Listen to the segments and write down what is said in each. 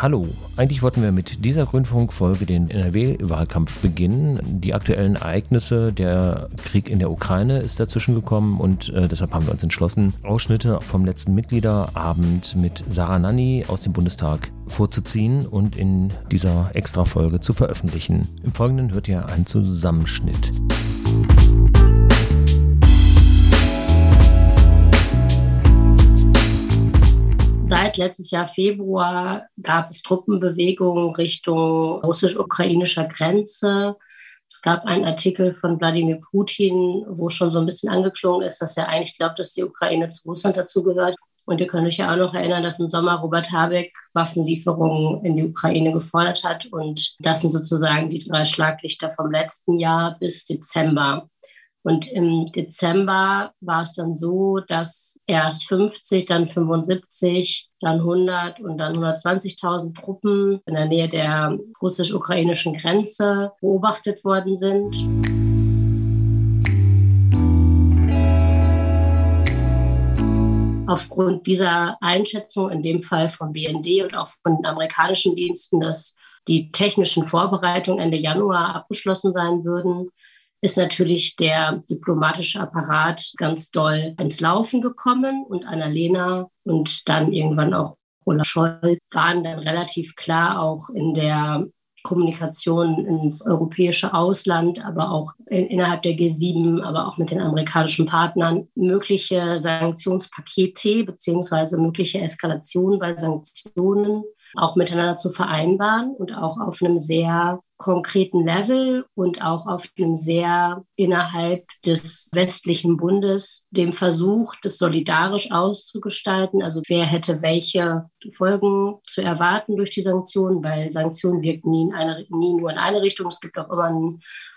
Hallo, eigentlich wollten wir mit dieser Grünfunkfolge den NRW-Wahlkampf beginnen. Die aktuellen Ereignisse, der Krieg in der Ukraine ist dazwischen gekommen und äh, deshalb haben wir uns entschlossen, Ausschnitte vom letzten Mitgliederabend mit Sarah Nanni aus dem Bundestag vorzuziehen und in dieser Extra-Folge zu veröffentlichen. Im Folgenden hört ihr einen Zusammenschnitt. Seit letztes Jahr Februar gab es Truppenbewegungen Richtung russisch-ukrainischer Grenze. Es gab einen Artikel von Wladimir Putin, wo schon so ein bisschen angeklungen ist, dass er eigentlich glaubt, dass die Ukraine zu Russland dazugehört. Und ihr könnt euch ja auch noch erinnern, dass im Sommer Robert Habeck Waffenlieferungen in die Ukraine gefordert hat. Und das sind sozusagen die drei Schlaglichter vom letzten Jahr bis Dezember. Und im Dezember war es dann so, dass erst 50, dann 75, dann 100 und dann 120.000 Truppen in der Nähe der russisch-ukrainischen Grenze beobachtet worden sind. Aufgrund dieser Einschätzung, in dem Fall vom BND und auch von den amerikanischen Diensten, dass die technischen Vorbereitungen Ende Januar abgeschlossen sein würden, ist natürlich der diplomatische Apparat ganz doll ins Laufen gekommen und Annalena und dann irgendwann auch Olaf Scholz waren dann relativ klar auch in der Kommunikation ins europäische Ausland, aber auch in, innerhalb der G7, aber auch mit den amerikanischen Partnern mögliche Sanktionspakete beziehungsweise mögliche Eskalation bei Sanktionen auch miteinander zu vereinbaren und auch auf einem sehr konkreten Level und auch auf einem sehr innerhalb des westlichen Bundes dem Versuch, das solidarisch auszugestalten. Also wer hätte welche Folgen zu erwarten durch die Sanktionen, weil Sanktionen wirken nie, in eine, nie nur in eine Richtung. Es gibt auch immer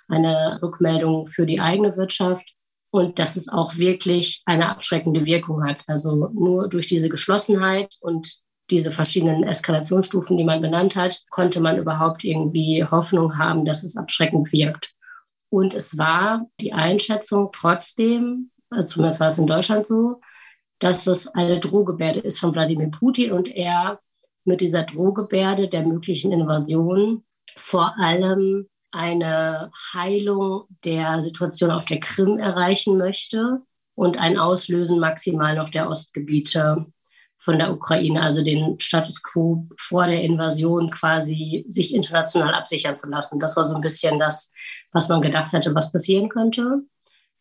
eine Rückmeldung für die eigene Wirtschaft und dass es auch wirklich eine abschreckende Wirkung hat. Also nur durch diese Geschlossenheit und diese verschiedenen Eskalationsstufen, die man benannt hat, konnte man überhaupt irgendwie Hoffnung haben, dass es abschreckend wirkt. Und es war die Einschätzung trotzdem, also zumindest war es in Deutschland so, dass es eine Drohgebärde ist von Wladimir Putin und er mit dieser Drohgebärde der möglichen Invasion vor allem eine Heilung der Situation auf der Krim erreichen möchte und ein Auslösen maximal noch der Ostgebiete von der Ukraine, also den Status quo vor der Invasion quasi sich international absichern zu lassen. Das war so ein bisschen das, was man gedacht hatte, was passieren könnte,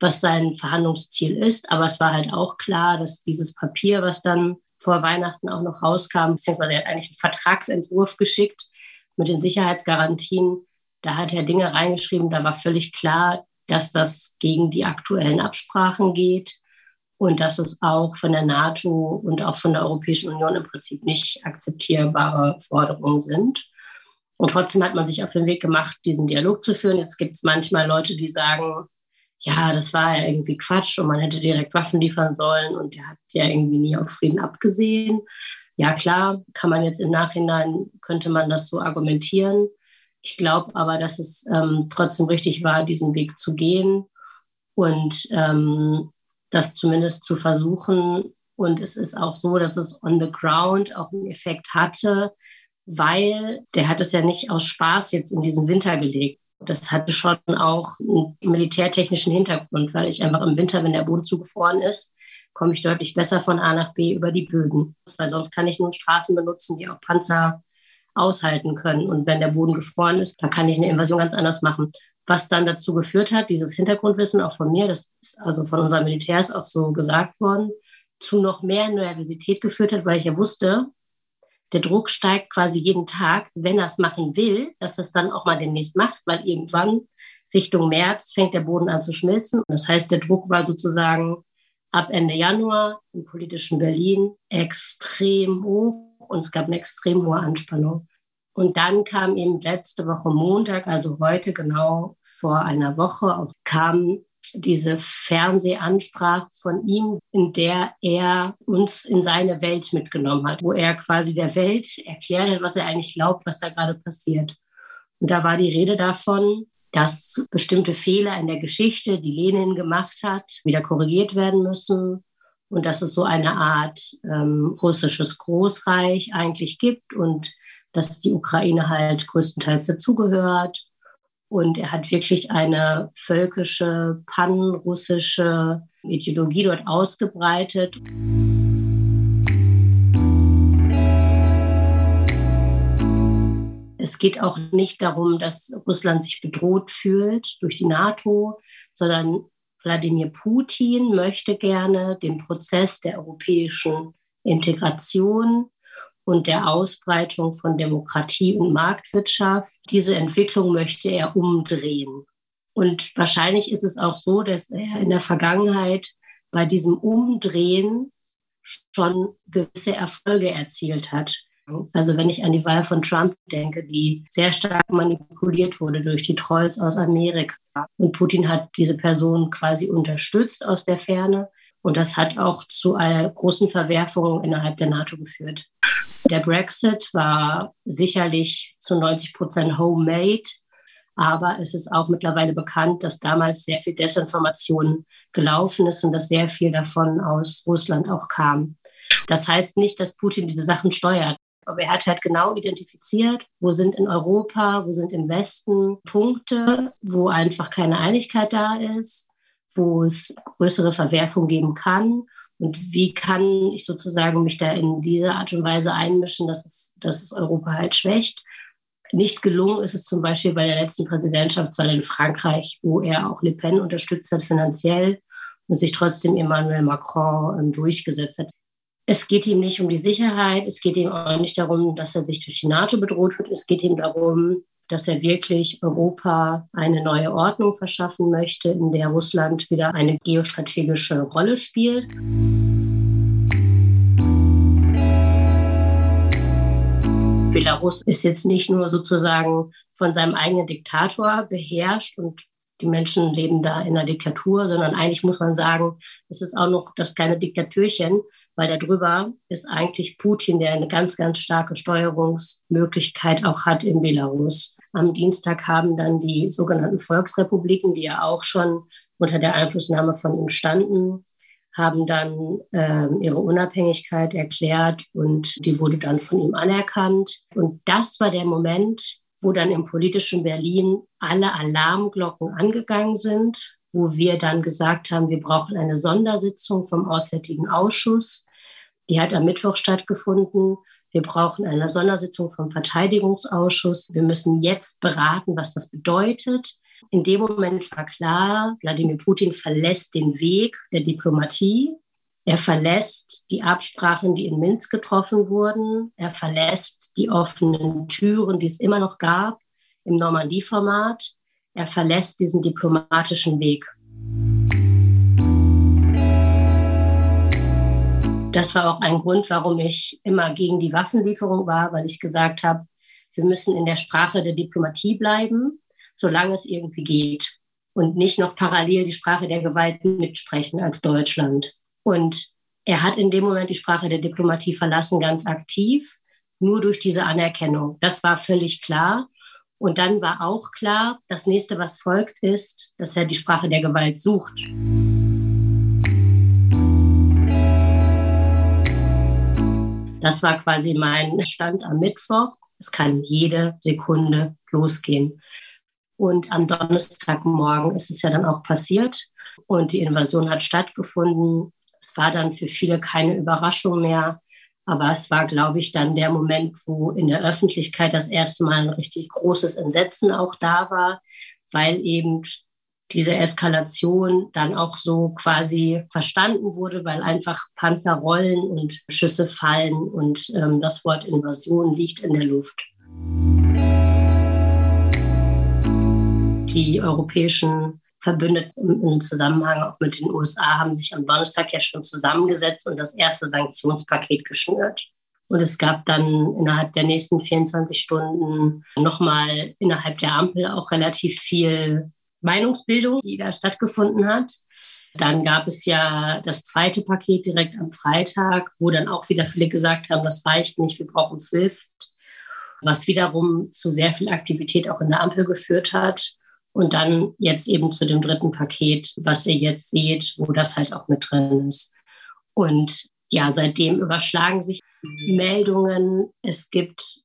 was sein Verhandlungsziel ist. Aber es war halt auch klar, dass dieses Papier, was dann vor Weihnachten auch noch rauskam, beziehungsweise er hat eigentlich einen Vertragsentwurf geschickt mit den Sicherheitsgarantien. Da hat er Dinge reingeschrieben, da war völlig klar, dass das gegen die aktuellen Absprachen geht und dass es auch von der NATO und auch von der Europäischen Union im Prinzip nicht akzeptierbare Forderungen sind. Und trotzdem hat man sich auf den Weg gemacht, diesen Dialog zu führen. Jetzt gibt es manchmal Leute, die sagen, ja, das war ja irgendwie Quatsch und man hätte direkt Waffen liefern sollen und der hat ja irgendwie nie auf Frieden abgesehen. Ja, klar, kann man jetzt im Nachhinein, könnte man das so argumentieren. Ich glaube aber, dass es ähm, trotzdem richtig war, diesen Weg zu gehen und ähm, das zumindest zu versuchen. Und es ist auch so, dass es on the ground auch einen Effekt hatte, weil der hat es ja nicht aus Spaß jetzt in diesen Winter gelegt. Das hatte schon auch einen militärtechnischen Hintergrund, weil ich einfach im Winter, wenn der Boden zugefroren ist, komme ich deutlich besser von A nach B über die Böden. Weil sonst kann ich nur Straßen benutzen, die auch Panzer aushalten können. Und wenn der Boden gefroren ist, dann kann ich eine Invasion ganz anders machen was dann dazu geführt hat, dieses Hintergrundwissen auch von mir, das ist also von unseren Militärs auch so gesagt worden, zu noch mehr Nervosität geführt hat, weil ich ja wusste, der Druck steigt quasi jeden Tag, wenn er es machen will, dass er es dann auch mal demnächst macht, weil irgendwann Richtung März fängt der Boden an zu schmilzen. Das heißt, der Druck war sozusagen ab Ende Januar im politischen Berlin extrem hoch und es gab eine extrem hohe Anspannung. Und dann kam eben letzte Woche Montag, also heute genau vor einer Woche kam diese Fernsehansprache von ihm, in der er uns in seine Welt mitgenommen hat, wo er quasi der Welt erklärt hat, was er eigentlich glaubt, was da gerade passiert. Und da war die Rede davon, dass bestimmte Fehler in der Geschichte, die Lenin gemacht hat, wieder korrigiert werden müssen und dass es so eine Art ähm, russisches Großreich eigentlich gibt und dass die Ukraine halt größtenteils dazugehört. Und er hat wirklich eine völkische, panrussische Ideologie dort ausgebreitet. Es geht auch nicht darum, dass Russland sich bedroht fühlt durch die NATO, sondern Wladimir Putin möchte gerne den Prozess der europäischen Integration und der Ausbreitung von Demokratie und Marktwirtschaft, diese Entwicklung möchte er umdrehen. Und wahrscheinlich ist es auch so, dass er in der Vergangenheit bei diesem Umdrehen schon gewisse Erfolge erzielt hat. Also wenn ich an die Wahl von Trump denke, die sehr stark manipuliert wurde durch die Trolls aus Amerika. Und Putin hat diese Person quasi unterstützt aus der Ferne. Und das hat auch zu einer großen Verwerfung innerhalb der NATO geführt. Der Brexit war sicherlich zu 90 Prozent homemade. Aber es ist auch mittlerweile bekannt, dass damals sehr viel Desinformation gelaufen ist und dass sehr viel davon aus Russland auch kam. Das heißt nicht, dass Putin diese Sachen steuert. Aber er hat halt genau identifiziert, wo sind in Europa, wo sind im Westen Punkte, wo einfach keine Einigkeit da ist, wo es größere Verwerfung geben kann. Und wie kann ich sozusagen mich da in dieser Art und Weise einmischen, dass es, dass es Europa halt schwächt? Nicht gelungen ist es zum Beispiel bei der letzten Präsidentschaftswahl in Frankreich, wo er auch Le Pen unterstützt hat finanziell und sich trotzdem Emmanuel Macron ähm, durchgesetzt hat. Es geht ihm nicht um die Sicherheit, es geht ihm auch nicht darum, dass er sich durch die NATO bedroht wird, es geht ihm darum, dass er wirklich Europa eine neue Ordnung verschaffen möchte, in der Russland wieder eine geostrategische Rolle spielt. Belarus ist jetzt nicht nur sozusagen von seinem eigenen Diktator beherrscht und die Menschen leben da in einer Diktatur, sondern eigentlich muss man sagen, es ist auch noch das kleine Diktatürchen, weil darüber ist eigentlich Putin, der eine ganz, ganz starke Steuerungsmöglichkeit auch hat in Belarus. Am Dienstag haben dann die sogenannten Volksrepubliken, die ja auch schon unter der Einflussnahme von ihm standen, haben dann äh, ihre Unabhängigkeit erklärt und die wurde dann von ihm anerkannt. Und das war der Moment, wo dann im politischen Berlin alle Alarmglocken angegangen sind, wo wir dann gesagt haben, wir brauchen eine Sondersitzung vom Auswärtigen Ausschuss, die hat am Mittwoch stattgefunden. Wir brauchen eine Sondersitzung vom Verteidigungsausschuss. Wir müssen jetzt beraten, was das bedeutet. In dem Moment war klar, Wladimir Putin verlässt den Weg der Diplomatie. Er verlässt die Absprachen, die in Minsk getroffen wurden. Er verlässt die offenen Türen, die es immer noch gab im Normandie-Format. Er verlässt diesen diplomatischen Weg. Das war auch ein Grund, warum ich immer gegen die Waffenlieferung war, weil ich gesagt habe, wir müssen in der Sprache der Diplomatie bleiben, solange es irgendwie geht. Und nicht noch parallel die Sprache der Gewalt mitsprechen als Deutschland. Und er hat in dem Moment die Sprache der Diplomatie verlassen, ganz aktiv, nur durch diese Anerkennung. Das war völlig klar. Und dann war auch klar, das nächste, was folgt, ist, dass er die Sprache der Gewalt sucht. Das war quasi mein Stand am Mittwoch. Es kann jede Sekunde losgehen. Und am Donnerstagmorgen ist es ja dann auch passiert und die Invasion hat stattgefunden. Es war dann für viele keine Überraschung mehr, aber es war, glaube ich, dann der Moment, wo in der Öffentlichkeit das erste Mal ein richtig großes Entsetzen auch da war, weil eben diese Eskalation dann auch so quasi verstanden wurde, weil einfach Panzer rollen und Schüsse fallen und ähm, das Wort Invasion liegt in der Luft. Die europäischen Verbündeten im Zusammenhang auch mit den USA haben sich am Donnerstag ja schon zusammengesetzt und das erste Sanktionspaket geschnürt. Und es gab dann innerhalb der nächsten 24 Stunden nochmal innerhalb der Ampel auch relativ viel Meinungsbildung, die da stattgefunden hat. Dann gab es ja das zweite Paket direkt am Freitag, wo dann auch wieder viele gesagt haben, das reicht nicht, wir brauchen SWIFT, was wiederum zu sehr viel Aktivität auch in der Ampel geführt hat. Und dann jetzt eben zu dem dritten Paket, was ihr jetzt seht, wo das halt auch mit drin ist. Und ja, seitdem überschlagen sich Meldungen. Es gibt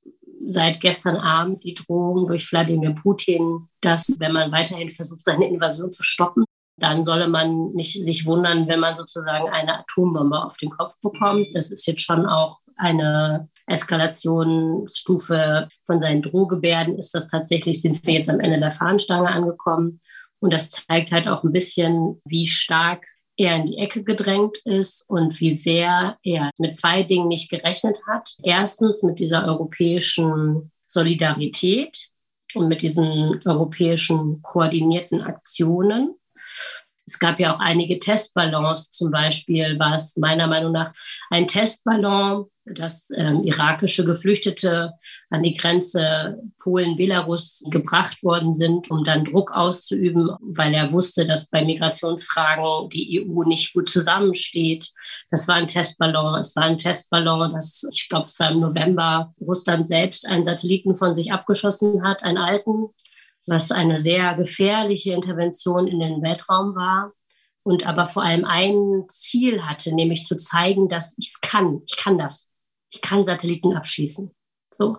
seit gestern Abend die Drohung durch Wladimir Putin, dass wenn man weiterhin versucht, seine Invasion zu stoppen, dann solle man nicht sich wundern, wenn man sozusagen eine Atombombe auf den Kopf bekommt. Das ist jetzt schon auch eine Eskalationsstufe von seinen Drohgebärden. Ist das tatsächlich, sind wir jetzt am Ende der Fahnenstange angekommen. Und das zeigt halt auch ein bisschen, wie stark er in die Ecke gedrängt ist und wie sehr er mit zwei Dingen nicht gerechnet hat. Erstens mit dieser europäischen Solidarität und mit diesen europäischen koordinierten Aktionen. Es gab ja auch einige Testballons, zum Beispiel war es meiner Meinung nach ein Testballon, dass ähm, irakische Geflüchtete an die Grenze Polen-Belarus gebracht worden sind, um dann Druck auszuüben, weil er wusste, dass bei Migrationsfragen die EU nicht gut zusammensteht. Das war ein Testballon. Es war ein Testballon, dass ich glaube, es war im November, Russland selbst einen Satelliten von sich abgeschossen hat, einen alten, was eine sehr gefährliche Intervention in den Weltraum war und aber vor allem ein Ziel hatte, nämlich zu zeigen, dass ich es kann. Ich kann das. Ich kann Satelliten abschießen. So.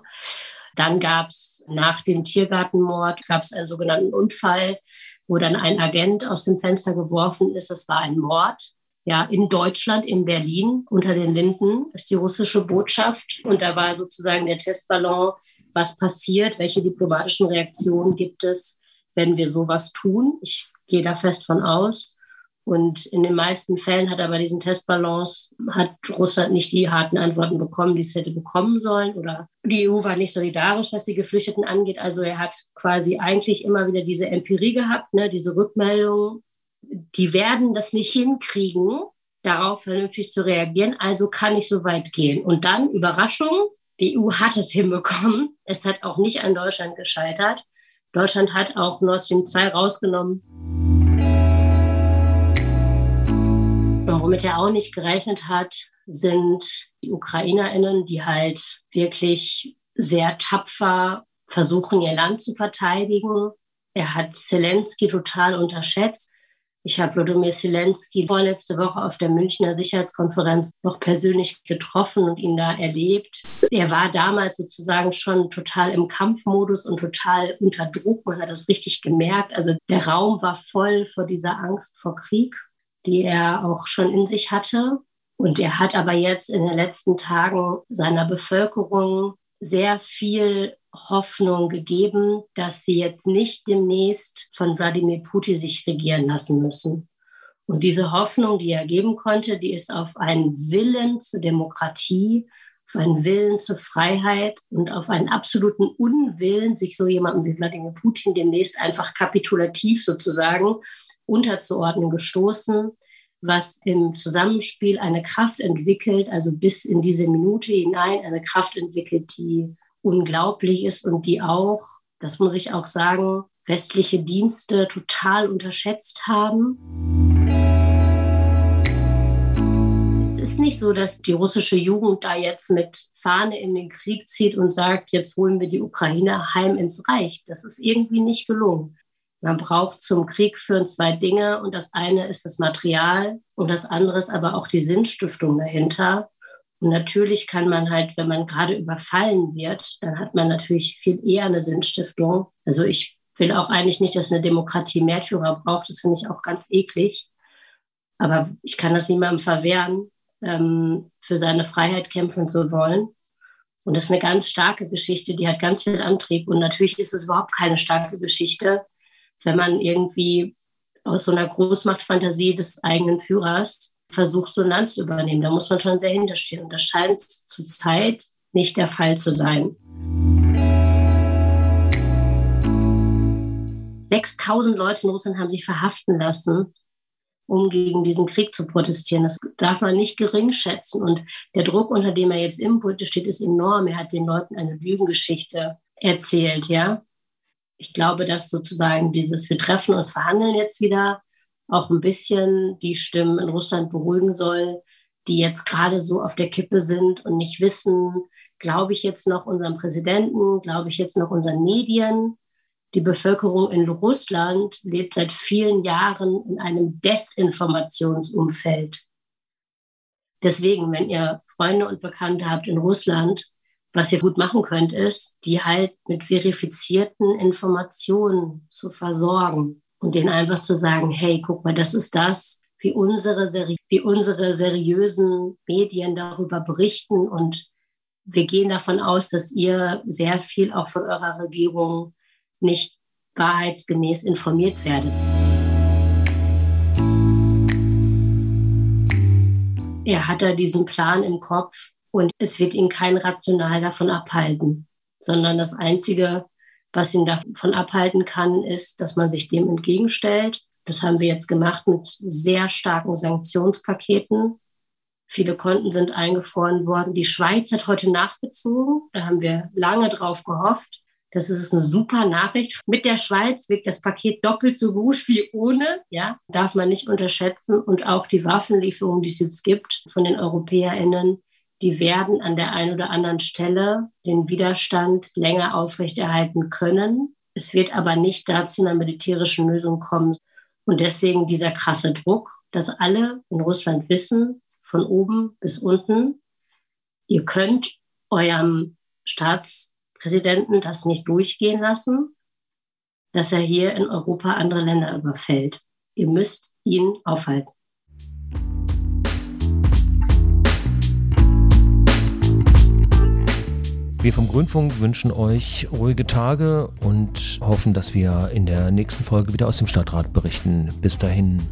Dann gab es nach dem Tiergartenmord gab es einen sogenannten Unfall, wo dann ein Agent aus dem Fenster geworfen ist. Es war ein Mord. Ja, in Deutschland, in Berlin, unter den Linden ist die russische Botschaft. Und da war sozusagen der Testballon was passiert, welche diplomatischen Reaktionen gibt es, wenn wir sowas tun. Ich gehe da fest von aus. Und in den meisten Fällen hat aber diesen Testbalance, hat Russland nicht die harten Antworten bekommen, die es hätte bekommen sollen. Oder die EU war nicht solidarisch, was die Geflüchteten angeht. Also er hat quasi eigentlich immer wieder diese Empirie gehabt, ne, diese Rückmeldung. Die werden das nicht hinkriegen, darauf vernünftig zu reagieren. Also kann ich so weit gehen. Und dann, Überraschung, die EU hat es hinbekommen. Es hat auch nicht an Deutschland gescheitert. Deutschland hat auch Nord Stream 2 rausgenommen. Und womit er auch nicht gerechnet hat, sind die UkrainerInnen, die halt wirklich sehr tapfer versuchen, ihr Land zu verteidigen. Er hat Zelensky total unterschätzt. Ich habe Wladimir Zelensky vorletzte Woche auf der Münchner Sicherheitskonferenz noch persönlich getroffen und ihn da erlebt. Er war damals sozusagen schon total im Kampfmodus und total unter Druck. Man hat das richtig gemerkt. Also der Raum war voll vor dieser Angst vor Krieg, die er auch schon in sich hatte. Und er hat aber jetzt in den letzten Tagen seiner Bevölkerung sehr viel Hoffnung gegeben, dass sie jetzt nicht demnächst von Wladimir Putin sich regieren lassen müssen. Und diese Hoffnung, die er geben konnte, die ist auf einen Willen zur Demokratie, auf einen Willen zur Freiheit und auf einen absoluten Unwillen, sich so jemandem wie Wladimir Putin demnächst einfach kapitulativ sozusagen unterzuordnen, gestoßen, was im Zusammenspiel eine Kraft entwickelt, also bis in diese Minute hinein eine Kraft entwickelt, die unglaublich ist und die auch, das muss ich auch sagen, westliche Dienste total unterschätzt haben. Es ist nicht so, dass die russische Jugend da jetzt mit Fahne in den Krieg zieht und sagt, jetzt holen wir die Ukraine heim ins Reich. Das ist irgendwie nicht gelungen. Man braucht zum Krieg führen zwei Dinge und das eine ist das Material und das andere ist aber auch die Sinnstiftung dahinter. Und natürlich kann man halt, wenn man gerade überfallen wird, dann hat man natürlich viel eher eine Sinnstiftung. Also ich will auch eigentlich nicht, dass eine Demokratie Märtyrer braucht. Das finde ich auch ganz eklig. Aber ich kann das niemandem verwehren, ähm, für seine Freiheit kämpfen zu wollen. Und das ist eine ganz starke Geschichte, die hat ganz viel Antrieb. Und natürlich ist es überhaupt keine starke Geschichte, wenn man irgendwie aus so einer Großmachtfantasie des eigenen Führers versucht, so ein Land zu übernehmen. Da muss man schon sehr hinterstehen. Und das scheint zurzeit nicht der Fall zu sein. 6000 Leute in Russland haben sich verhaften lassen, um gegen diesen Krieg zu protestieren. Das darf man nicht gering schätzen. Und der Druck, unter dem er jetzt im Pult steht, ist enorm. Er hat den Leuten eine Lügengeschichte erzählt, ja. Ich glaube, dass sozusagen dieses, wir treffen uns, verhandeln jetzt wieder, auch ein bisschen die Stimmen in Russland beruhigen soll, die jetzt gerade so auf der Kippe sind und nicht wissen, glaube ich jetzt noch unserem Präsidenten, glaube ich jetzt noch unseren Medien. Die Bevölkerung in Russland lebt seit vielen Jahren in einem Desinformationsumfeld. Deswegen, wenn ihr Freunde und Bekannte habt in Russland, Was ihr gut machen könnt, ist, die halt mit verifizierten Informationen zu versorgen und denen einfach zu sagen, hey, guck mal, das ist das, wie unsere, wie unsere seriösen Medien darüber berichten. Und wir gehen davon aus, dass ihr sehr viel auch von eurer Regierung nicht wahrheitsgemäß informiert werdet. Er hat da diesen Plan im Kopf und es wird ihn kein Rational davon abhalten, sondern das Einzige, was ihn davon abhalten kann, ist, dass man sich dem entgegenstellt. Das haben wir jetzt gemacht mit sehr starken Sanktionspaketen. Viele Konten sind eingefroren worden. Die Schweiz hat heute nachgezogen. Da haben wir lange drauf gehofft. Das ist eine super Nachricht. Mit der Schweiz wirkt das Paket doppelt so gut wie ohne. Ja, darf man nicht unterschätzen. Und auch die Waffenlieferungen, die es jetzt gibt von den EuropäerInnen, die werden an der einen oder anderen Stelle den Widerstand länger aufrechterhalten können. Es wird aber nicht dazu einer militärischen Lösung kommen. Und deswegen dieser krasse Druck, dass alle in Russland wissen, von oben bis unten, ihr könnt eurem Staatspräsidenten das nicht durchgehen lassen, dass er hier in Europa andere Länder überfällt. Ihr müsst ihn aufhalten. Wir vom Grünfunk wünschen euch ruhige Tage und hoffen, dass wir in der nächsten Folge wieder aus dem Stadtrat berichten. Bis dahin.